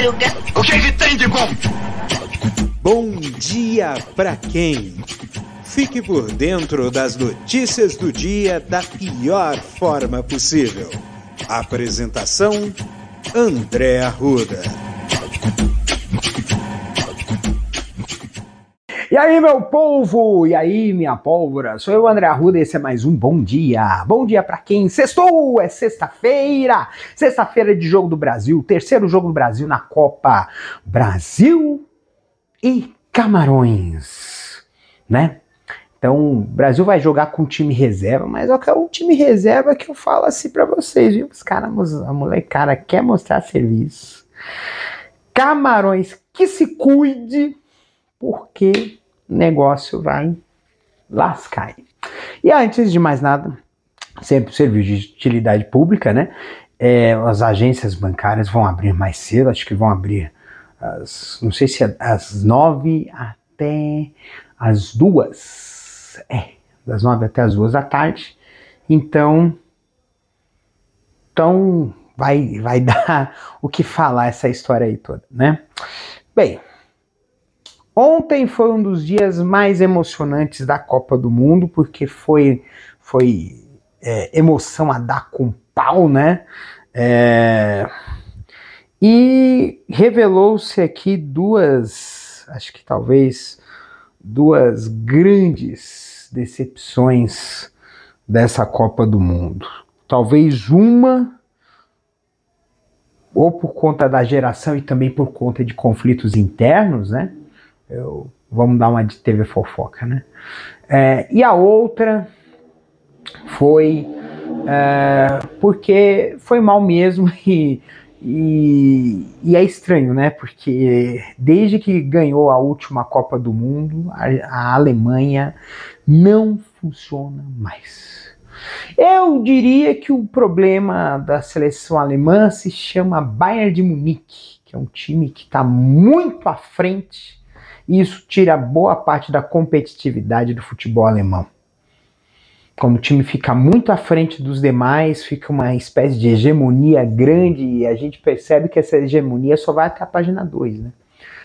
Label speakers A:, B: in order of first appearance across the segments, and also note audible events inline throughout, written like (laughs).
A: madruga.
B: O que, que tem de bom?
C: Bom dia pra quem? Fique por dentro das notícias do dia da pior forma possível. Apresentação: André Arruda.
D: E aí, meu povo! E aí, minha pólvora? Sou eu, André Arruda, e esse é mais um Bom Dia. Bom dia para quem? Sextou! É sexta-feira! Sexta-feira de Jogo do Brasil, terceiro Jogo do Brasil na Copa Brasil e Camarões, né? Então, o Brasil vai jogar com time reserva, mas é o time reserva que eu falo assim para vocês, viu? Os caras, a molecada quer mostrar serviço. Camarões, que se cuide, porque negócio vai lascar. E antes de mais nada, sempre serviço de utilidade pública, né? É, as agências bancárias vão abrir mais cedo, acho que vão abrir, as, não sei se é às nove até as duas, é, das nove até as duas da tarde. Então, então vai, vai (laughs) dar o que falar essa história aí toda, né? Bem, Ontem foi um dos dias mais emocionantes da Copa do Mundo, porque foi, foi é, emoção a dar com pau, né? É, e revelou-se aqui duas, acho que talvez duas grandes decepções dessa Copa do Mundo. Talvez uma, ou por conta da geração e também por conta de conflitos internos, né? Eu, vamos dar uma de TV fofoca, né? É, e a outra foi é, porque foi mal mesmo (laughs) e, e, e, é estranho, né? Porque desde que ganhou a última Copa do Mundo, a, a Alemanha não funciona mais. Eu diria que o problema da seleção alemã se chama Bayern de Munique, que é um time que está muito à frente e isso tira boa parte da competitividade do futebol alemão. Como o time fica muito à frente dos demais, fica uma espécie de hegemonia grande e a gente percebe que essa hegemonia só vai até a página 2, né?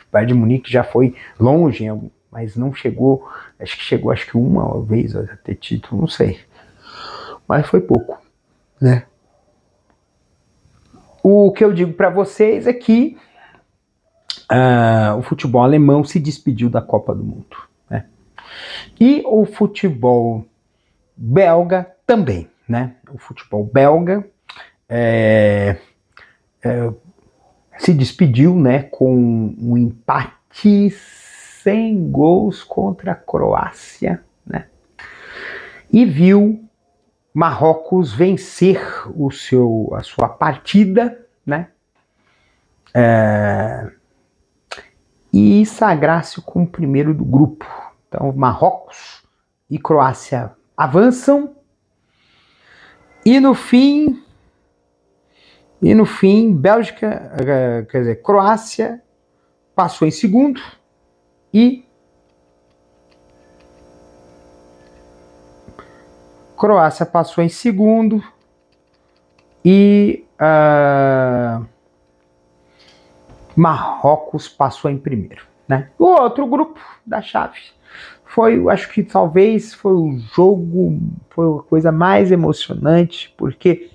D: O Bayern de Munique já foi longe, mas não chegou, acho que chegou acho que uma vez a ter título, não sei. Mas foi pouco, né? O que eu digo para vocês é que uh, o futebol alemão se despediu da Copa do Mundo. Né? E o futebol belga também. Né? O futebol belga é, é, se despediu né, com um empate sem gols contra a Croácia. Né? E viu Marrocos vencer o seu, a sua partida, né? É, e sagrar-se como primeiro do grupo. Então, Marrocos e Croácia avançam. E no fim, e no fim, Bélgica, eh, quer dizer, Croácia passou em segundo e Croácia passou em segundo e uh, Marrocos passou em primeiro. Né? O outro grupo da chave foi, acho que talvez foi o jogo, foi a coisa mais emocionante, porque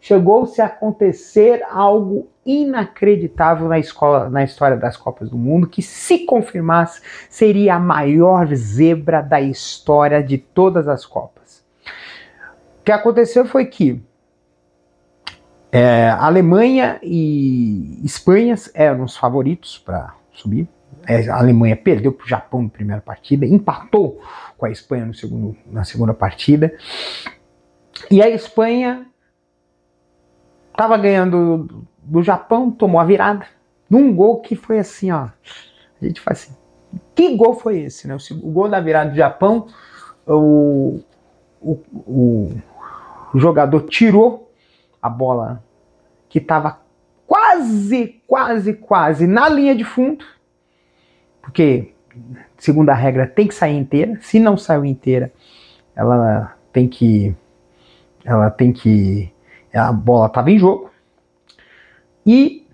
D: chegou-se a acontecer algo inacreditável na, escola, na história das Copas do Mundo, que se confirmasse seria a maior zebra da história de todas as Copas. O que aconteceu foi que é, Alemanha e Espanha eram os favoritos para subir. É, a Alemanha perdeu para o Japão na primeira partida, empatou com a Espanha segundo, na segunda partida. E a Espanha estava ganhando do Japão, tomou a virada num gol que foi assim, ó. A gente faz assim. Que gol foi esse, né? O, gol da virada do Japão, o, o, o jogador tirou a bola que estava quase, quase, quase na linha de fundo, porque, segundo a regra, tem que sair inteira. Se não saiu inteira, ela tem que. Ela tem que. A bola estava em jogo. E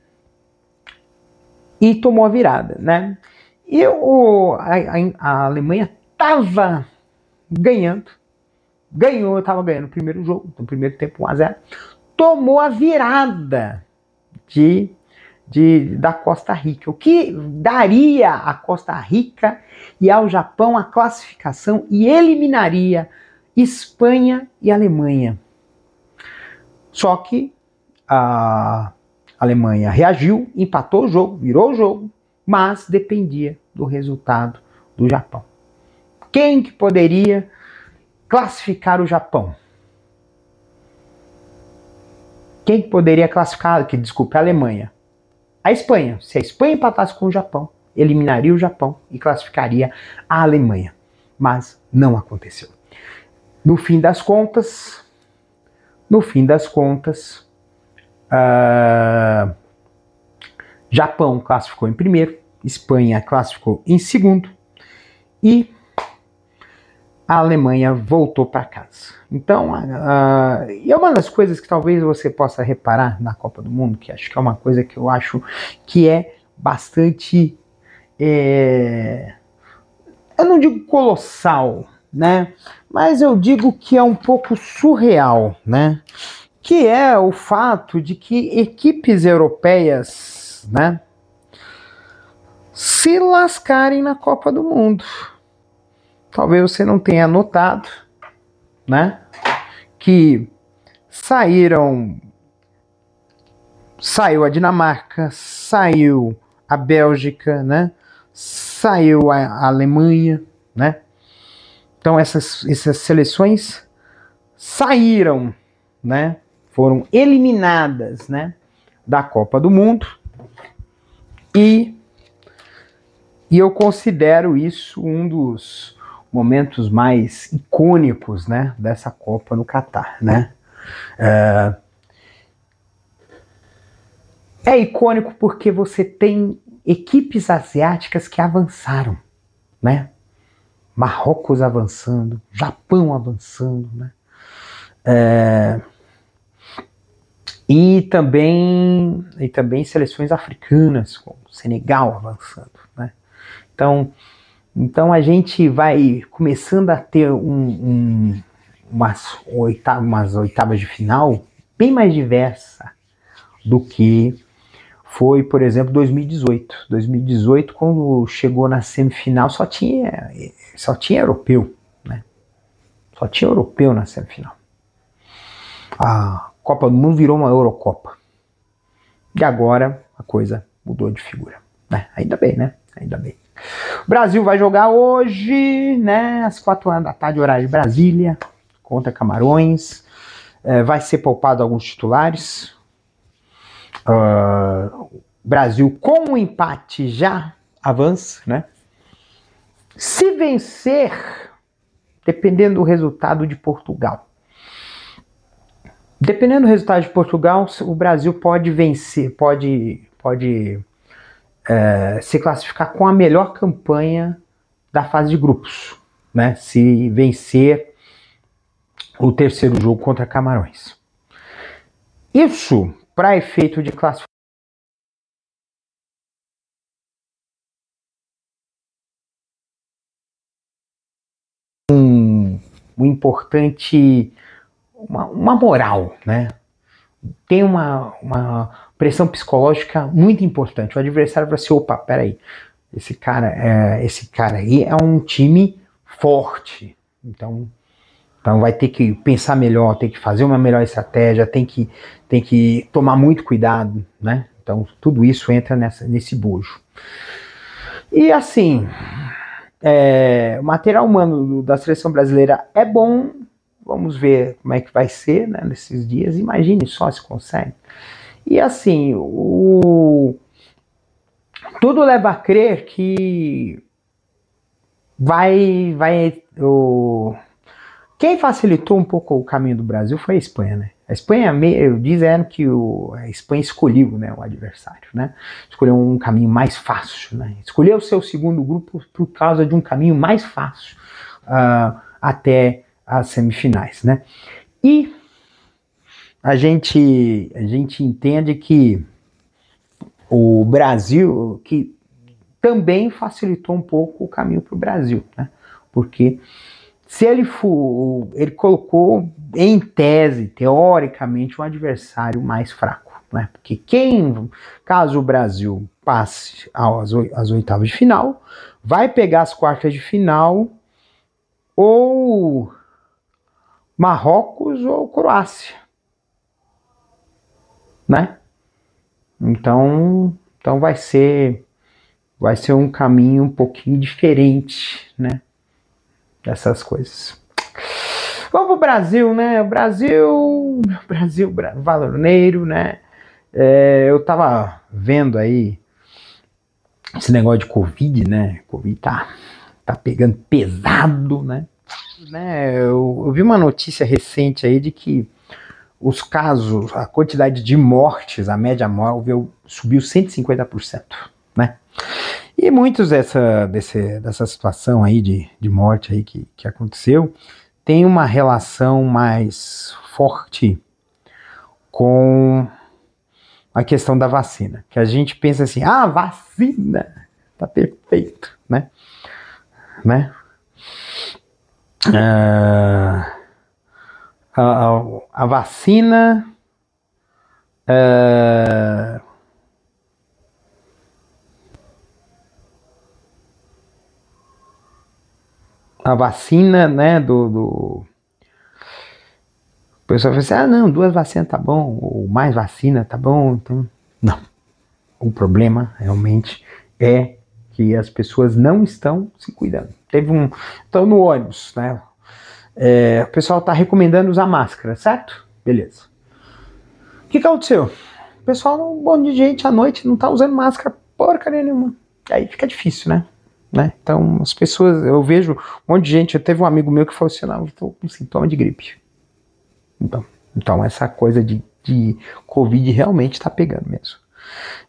D: e tomou a virada, né? E o, a, a Alemanha estava ganhando, ganhou, estava ganhando o primeiro jogo, no primeiro tempo 1 a 0 tomou a virada de, de, da Costa Rica, o que daria à Costa Rica e ao Japão a classificação e eliminaria Espanha e Alemanha. Só que a Alemanha reagiu, empatou o jogo, virou o jogo, mas dependia do resultado do Japão. Quem que poderia classificar o Japão? Quem poderia classificar, que desculpe, a Alemanha? A Espanha. Se a Espanha empatasse com o Japão, eliminaria o Japão e classificaria a Alemanha. Mas não aconteceu. No fim das contas, no fim das contas, uh, Japão classificou em primeiro, Espanha classificou em segundo e a Alemanha voltou para casa. Então, uh, e é uma das coisas que talvez você possa reparar na Copa do Mundo, que acho que é uma coisa que eu acho que é bastante. É, eu não digo colossal, né? Mas eu digo que é um pouco surreal, né? Que é o fato de que equipes europeias, né? Se lascarem na Copa do Mundo. Talvez você não tenha notado, né? Que saíram. Saiu a Dinamarca, saiu a Bélgica, né? Saiu a Alemanha, né? Então essas, essas seleções saíram, né? Foram eliminadas, né? Da Copa do Mundo e e eu considero isso um dos momentos mais icônicos, né, dessa Copa no Catar, né? É, é icônico porque você tem equipes asiáticas que avançaram, né? Marrocos avançando, Japão avançando, né? É, e também e também seleções africanas, como Senegal avançando, né? Então então a gente vai começando a ter um, um, umas, oitavas, umas oitavas de final bem mais diversa do que foi, por exemplo, 2018. 2018, quando chegou na semifinal, só tinha, só tinha europeu, né? Só tinha europeu na semifinal. A Copa do Mundo virou uma Eurocopa. E agora a coisa mudou de figura. Né? Ainda bem, né? Ainda bem. O Brasil vai jogar hoje, né, às 4 horas da tarde, horário de Brasília, contra Camarões. É, vai ser poupado alguns titulares. Uh, Brasil com o um empate já avança, né? Se vencer, dependendo do resultado de Portugal. Dependendo do resultado de Portugal, o Brasil pode vencer, pode, pode é, se classificar com a melhor campanha da fase de grupos, né? Se vencer o terceiro jogo contra Camarões. Isso, para efeito de classificação, um, um importante, uma, uma moral, né? Tem uma, uma pressão psicológica muito importante. O adversário vai assim, opa, peraí, esse cara, é, esse cara aí é um time forte. Então, então vai ter que pensar melhor, tem que fazer uma melhor estratégia, tem que, tem que tomar muito cuidado, né? Então tudo isso entra nessa, nesse bojo. E assim, é, o material humano da seleção brasileira é bom. Vamos ver como é que vai ser né, nesses dias. Imagine só se consegue. E assim, o... tudo leva a crer que vai, vai, o... quem facilitou um pouco o caminho do Brasil foi a Espanha, né? A Espanha, dizendo que o, a Espanha escolheu né, o adversário, né? Escolheu um caminho mais fácil, né? Escolheu o seu segundo grupo por causa de um caminho mais fácil uh, até as semifinais, né? E a gente, a gente entende que o Brasil, que também facilitou um pouco o caminho para o Brasil, né? Porque se ele for, ele colocou em tese, teoricamente, um adversário mais fraco, né? Porque quem, caso o Brasil passe às, oitavas de final, vai pegar as quartas de final ou Marrocos ou Croácia, né? Então, então vai ser vai ser um caminho um pouquinho diferente, né? Dessas coisas. Vamos pro Brasil, né? O Brasil, Brasil, valoneiro, né? É, eu tava vendo aí esse negócio de Covid, né? Covid tá, tá pegando pesado, né? né eu, eu vi uma notícia recente aí de que os casos, a quantidade de mortes, a média móvel subiu 150%, né? E muitos dessa, desse, dessa situação aí de, de morte aí que, que aconteceu tem uma relação mais forte com a questão da vacina. Que a gente pensa assim, ah, vacina, tá perfeito, né? Né? Uh, a, a, vacina é, a vacina, né, do, do... o pessoal fala assim, ah, não, duas vacinas tá bom, ou mais vacina tá bom, então, não. O problema realmente é que as pessoas não estão se cuidando. Teve um, estão no ônibus, né, é, o pessoal está recomendando usar máscara, certo? Beleza. O que, que aconteceu? O pessoal, um monte de gente à noite não está usando máscara porcaria nenhuma. Aí fica difícil, né? né? Então, as pessoas, eu vejo um monte de gente. Eu teve um amigo meu que falou assim: não, estou com sintoma de gripe. Então, então essa coisa de, de Covid realmente está pegando mesmo.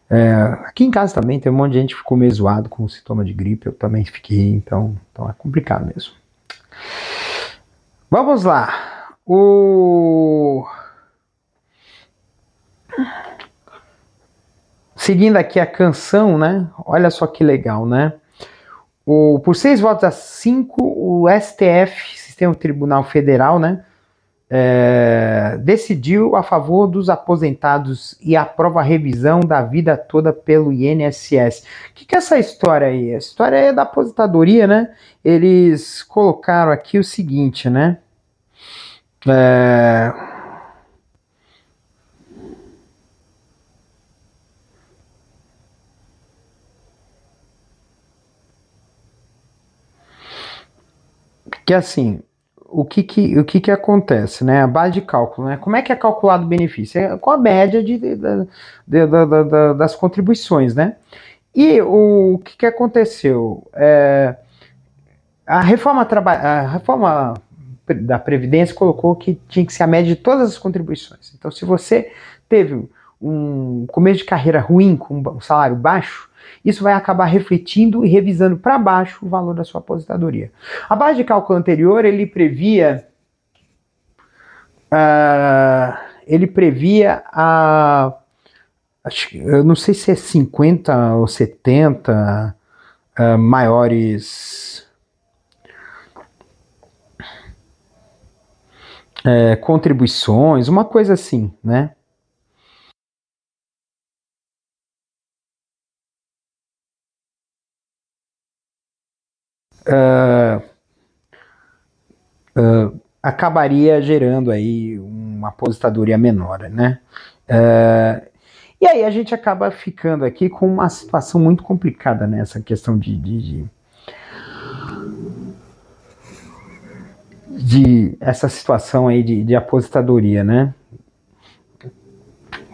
D: É, aqui em casa também tem um monte de gente que ficou meio zoado com sintoma de gripe, eu também fiquei, então, então é complicado mesmo. Vamos lá. O Seguindo aqui a canção, né? Olha só que legal, né? O, por seis votos a cinco, o STF, Sistema Tribunal Federal, né? É, decidiu a favor dos aposentados e aprova a revisão da vida toda pelo INSS. O que, que é essa história aí? A história é da aposentadoria, né? Eles colocaram aqui o seguinte, né? É... Que assim, o que que, o que que acontece, né? A base de cálculo, né? Como é que é calculado o benefício? É com a média de, de, de, de das contribuições, né? E o, o que que aconteceu? É, a reforma, a reforma da Previdência colocou que tinha que ser a média de todas as contribuições. Então, se você teve um começo de carreira ruim, com um salário baixo, isso vai acabar refletindo e revisando para baixo o valor da sua aposentadoria. A base de cálculo anterior, ele previa. Uh, ele previa a. Acho, eu não sei se é 50 ou 70 uh, ah, maiores é, contribuições, uma coisa assim, né? Uh, uh, acabaria gerando aí uma aposentadoria menor, né? Uh, e aí a gente acaba ficando aqui com uma situação muito complicada nessa questão de, de, de de essa situação aí de, de aposentadoria, né?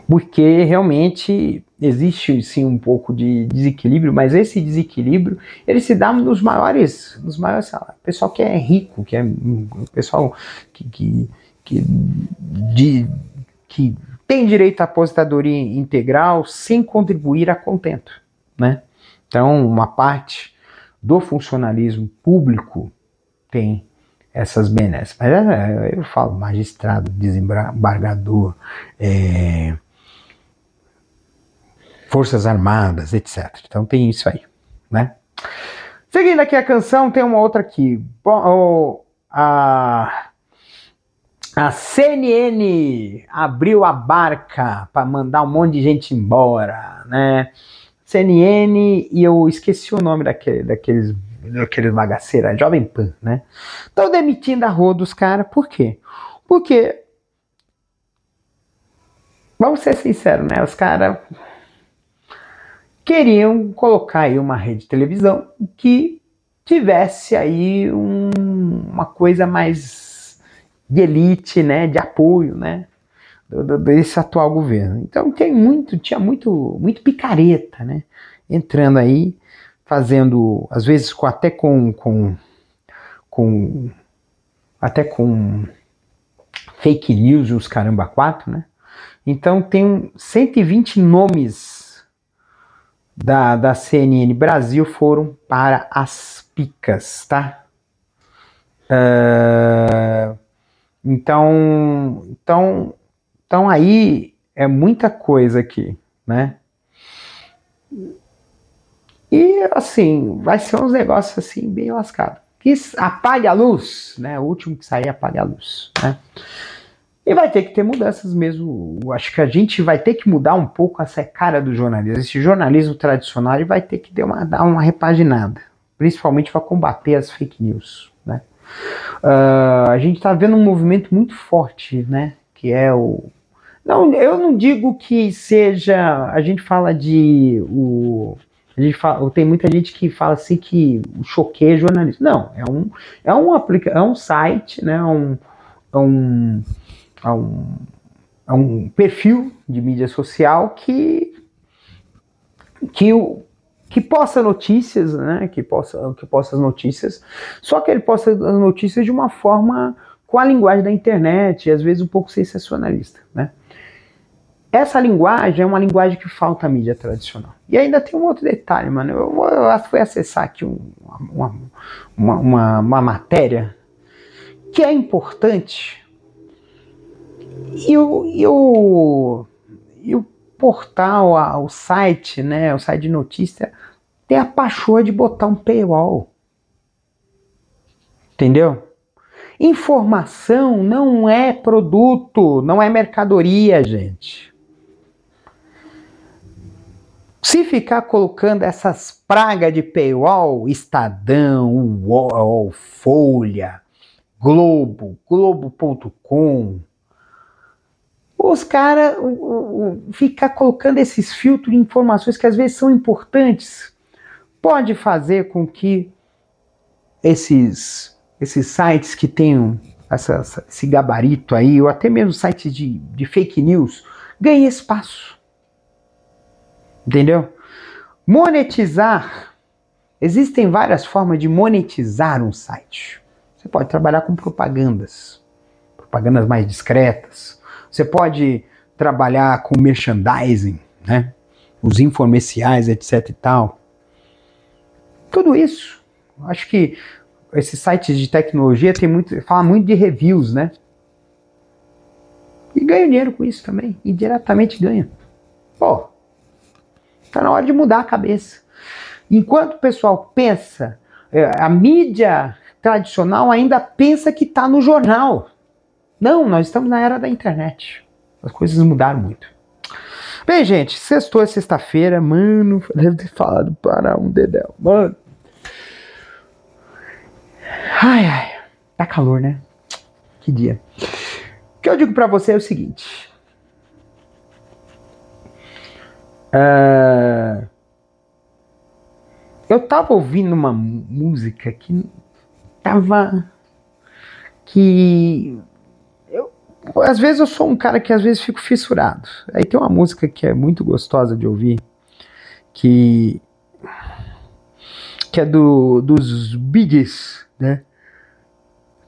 D: Porque realmente existe sim um pouco de desequilíbrio, mas esse desequilíbrio ele se dá nos maiores, nos maiores, pessoal que é rico, que é pessoal que, que, que, de, que tem direito à aposentadoria integral sem contribuir a contento, né? Então, uma parte do funcionalismo público tem essas benesses. Mas é, eu falo magistrado, desembargador, é, Forças Armadas, etc. Então tem isso aí, né? Seguindo aqui a canção, tem uma outra aqui. Bom, a, a CNN abriu a barca para mandar um monte de gente embora, né? CNN e eu esqueci o nome daquele, daqueles daqueles bagaceiros, Jovem Pan, né? Estão demitindo a rua dos caras, por quê? Porque, vamos ser sinceros, né? Os caras queriam colocar aí uma rede de televisão que tivesse aí um, uma coisa mais de elite, né? De apoio, né? desse atual governo. Então tem muito, tinha muito, muito picareta, né? Entrando aí, fazendo, às vezes com, até com, com, com até com fake news e os caramba quatro, né? Então tem 120 nomes da, da CNN Brasil foram para as picas, tá? Uh, então, então então aí é muita coisa aqui, né? E assim, vai ser uns negócios assim bem lascados. Que apague a luz, né? O último que sair apague a luz, né? E vai ter que ter mudanças mesmo. Acho que a gente vai ter que mudar um pouco essa cara do jornalismo. Esse jornalismo tradicional vai ter que dar uma, dar uma repaginada, principalmente para combater as fake news. Né? Uh, a gente está vendo um movimento muito forte, né? Que é o não, eu não digo que seja. A gente fala de. O, fala, tem muita gente que fala assim que o choqueio é. Não, é um, é um, aplica, é um site, né, é um, é um, é um, é um perfil de mídia social que, que, que posta notícias, né, que posta, que posta as notícias, só que ele posta as notícias de uma forma com a linguagem da internet, às vezes um pouco sensacionalista, né. Essa linguagem é uma linguagem que falta à mídia tradicional. E ainda tem um outro detalhe, mano. Eu, eu fui acessar aqui um, uma, uma, uma, uma, matéria que é importante. E o, e o, e o portal, a, o site, né, o site de notícia, tem a paixão de botar um paywall. Entendeu? Informação não é produto, não é mercadoria, gente. Se ficar colocando essas pragas de paywall, Estadão, UOL, Folha, Globo, Globo.com, os caras ficar colocando esses filtros de informações que às vezes são importantes, pode fazer com que esses, esses sites que tenham essa, esse gabarito aí, ou até mesmo sites de, de fake news, ganhem espaço. Entendeu? Monetizar. Existem várias formas de monetizar um site. Você pode trabalhar com propagandas, propagandas mais discretas. Você pode trabalhar com merchandising, né? Os informeciais, etc e tal. Tudo isso. Acho que esses sites de tecnologia tem muito, fala muito de reviews, né? E ganha dinheiro com isso também. Indiretamente ganha. Pô, Está na hora de mudar a cabeça. Enquanto o pessoal pensa, é, a mídia tradicional ainda pensa que está no jornal. Não, nós estamos na era da internet. As coisas mudaram muito. Bem, gente, sextou é sexta-feira, mano, deve ter falado para um dedéu, mano. Ai, ai, tá calor, né? Que dia. O que eu digo para você é o seguinte: Uh, eu tava ouvindo uma música que tava. que. Eu, às vezes eu sou um cara que às vezes fico fissurado. Aí tem uma música que é muito gostosa de ouvir, que. que é do, dos Biggs, né?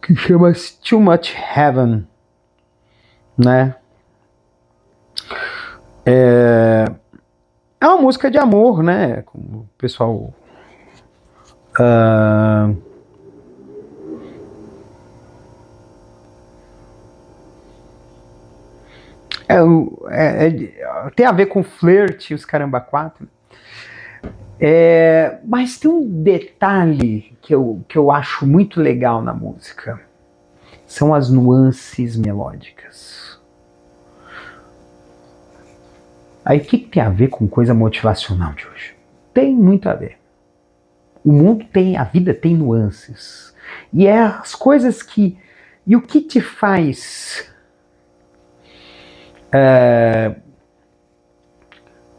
D: Que chama Too Much Heaven, né? É, é uma música de amor, né? Como o pessoal. Uh, É, é, é, tem a ver com flerte, os caramba quatro. É, mas tem um detalhe que eu, que eu acho muito legal na música. São as nuances melódicas. Aí o que, que tem a ver com coisa motivacional de hoje? Tem muito a ver. O mundo tem, a vida tem nuances. E é as coisas que. E o que te faz. Uh,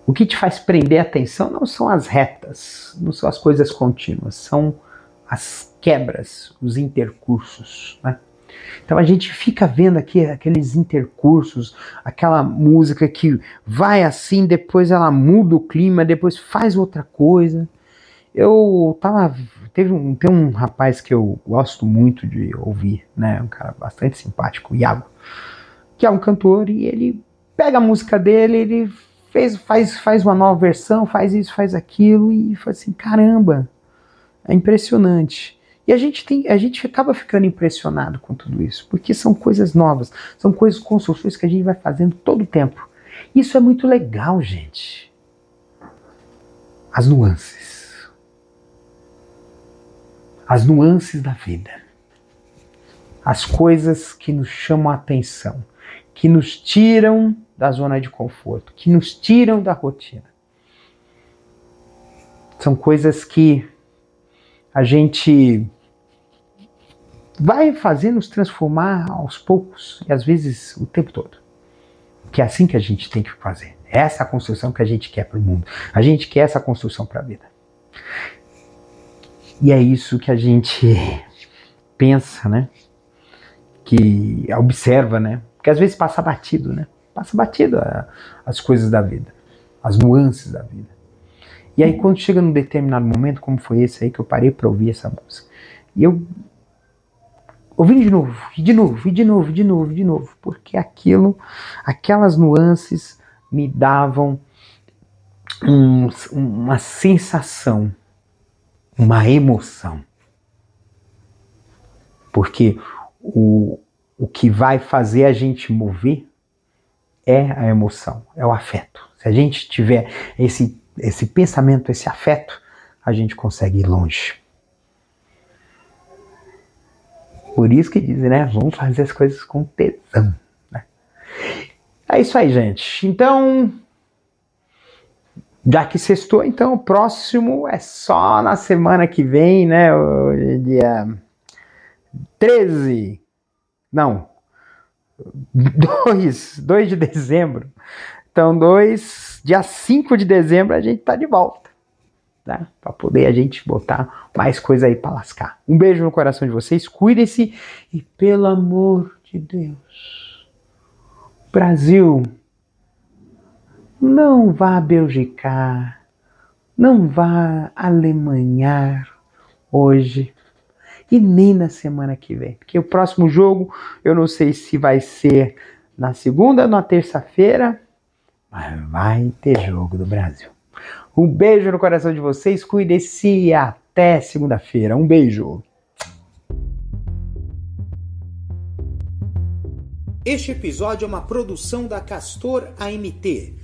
D: o que te faz prender a atenção não são as retas, não são as coisas contínuas, são as quebras, os intercursos. Né? Então a gente fica vendo aqui aqueles intercursos, aquela música que vai assim, depois ela muda o clima, depois faz outra coisa. Eu tava. Teve um, tem um rapaz que eu gosto muito de ouvir, né? Um cara bastante simpático, Iago, que é um cantor, e ele pega a música dele, ele fez, faz, faz uma nova versão, faz isso, faz aquilo, e faz assim, caramba, é impressionante. E a gente tem, a gente acaba ficando impressionado com tudo isso, porque são coisas novas, são coisas, construções que a gente vai fazendo todo o tempo. Isso é muito legal, gente. As nuances as nuances da vida, as coisas que nos chamam a atenção, que nos tiram da zona de conforto, que nos tiram da rotina. São coisas que a gente vai fazer nos transformar aos poucos e às vezes o tempo todo. Que é assim que a gente tem que fazer. É essa a construção que a gente quer para o mundo. A gente quer essa construção para a vida. E é isso que a gente (laughs) pensa, né? Que observa, né? Porque às vezes passa batido, né? Passa batido a, as coisas da vida, as nuances da vida. E aí quando chega num determinado momento, como foi esse aí que eu parei para ouvir essa música, e eu ouvi de novo, e de novo, e de novo, e de novo, e de novo, porque aquilo, aquelas nuances me davam um, uma sensação uma emoção. Porque o, o que vai fazer a gente mover é a emoção, é o afeto. Se a gente tiver esse, esse pensamento, esse afeto, a gente consegue ir longe. Por isso que dizem, né? Vamos fazer as coisas com tesão. Né? É isso aí, gente. Então, já que sextou, então o próximo é só na semana que vem, né? Dia 13. Não. 2, 2 de dezembro. Então, 2, dia 5 de dezembro a gente tá de volta. Tá? Para poder a gente botar mais coisa aí para lascar. Um beijo no coração de vocês, cuidem-se e pelo amor de Deus. Brasil, não vá belgicar, não vá alemanhar hoje e nem na semana que vem, porque o próximo jogo eu não sei se vai ser na segunda na terça-feira, mas vai ter jogo do Brasil. Um beijo no coração de vocês, cuide-se e até segunda-feira. Um beijo.
C: Este episódio é uma produção da Castor AMT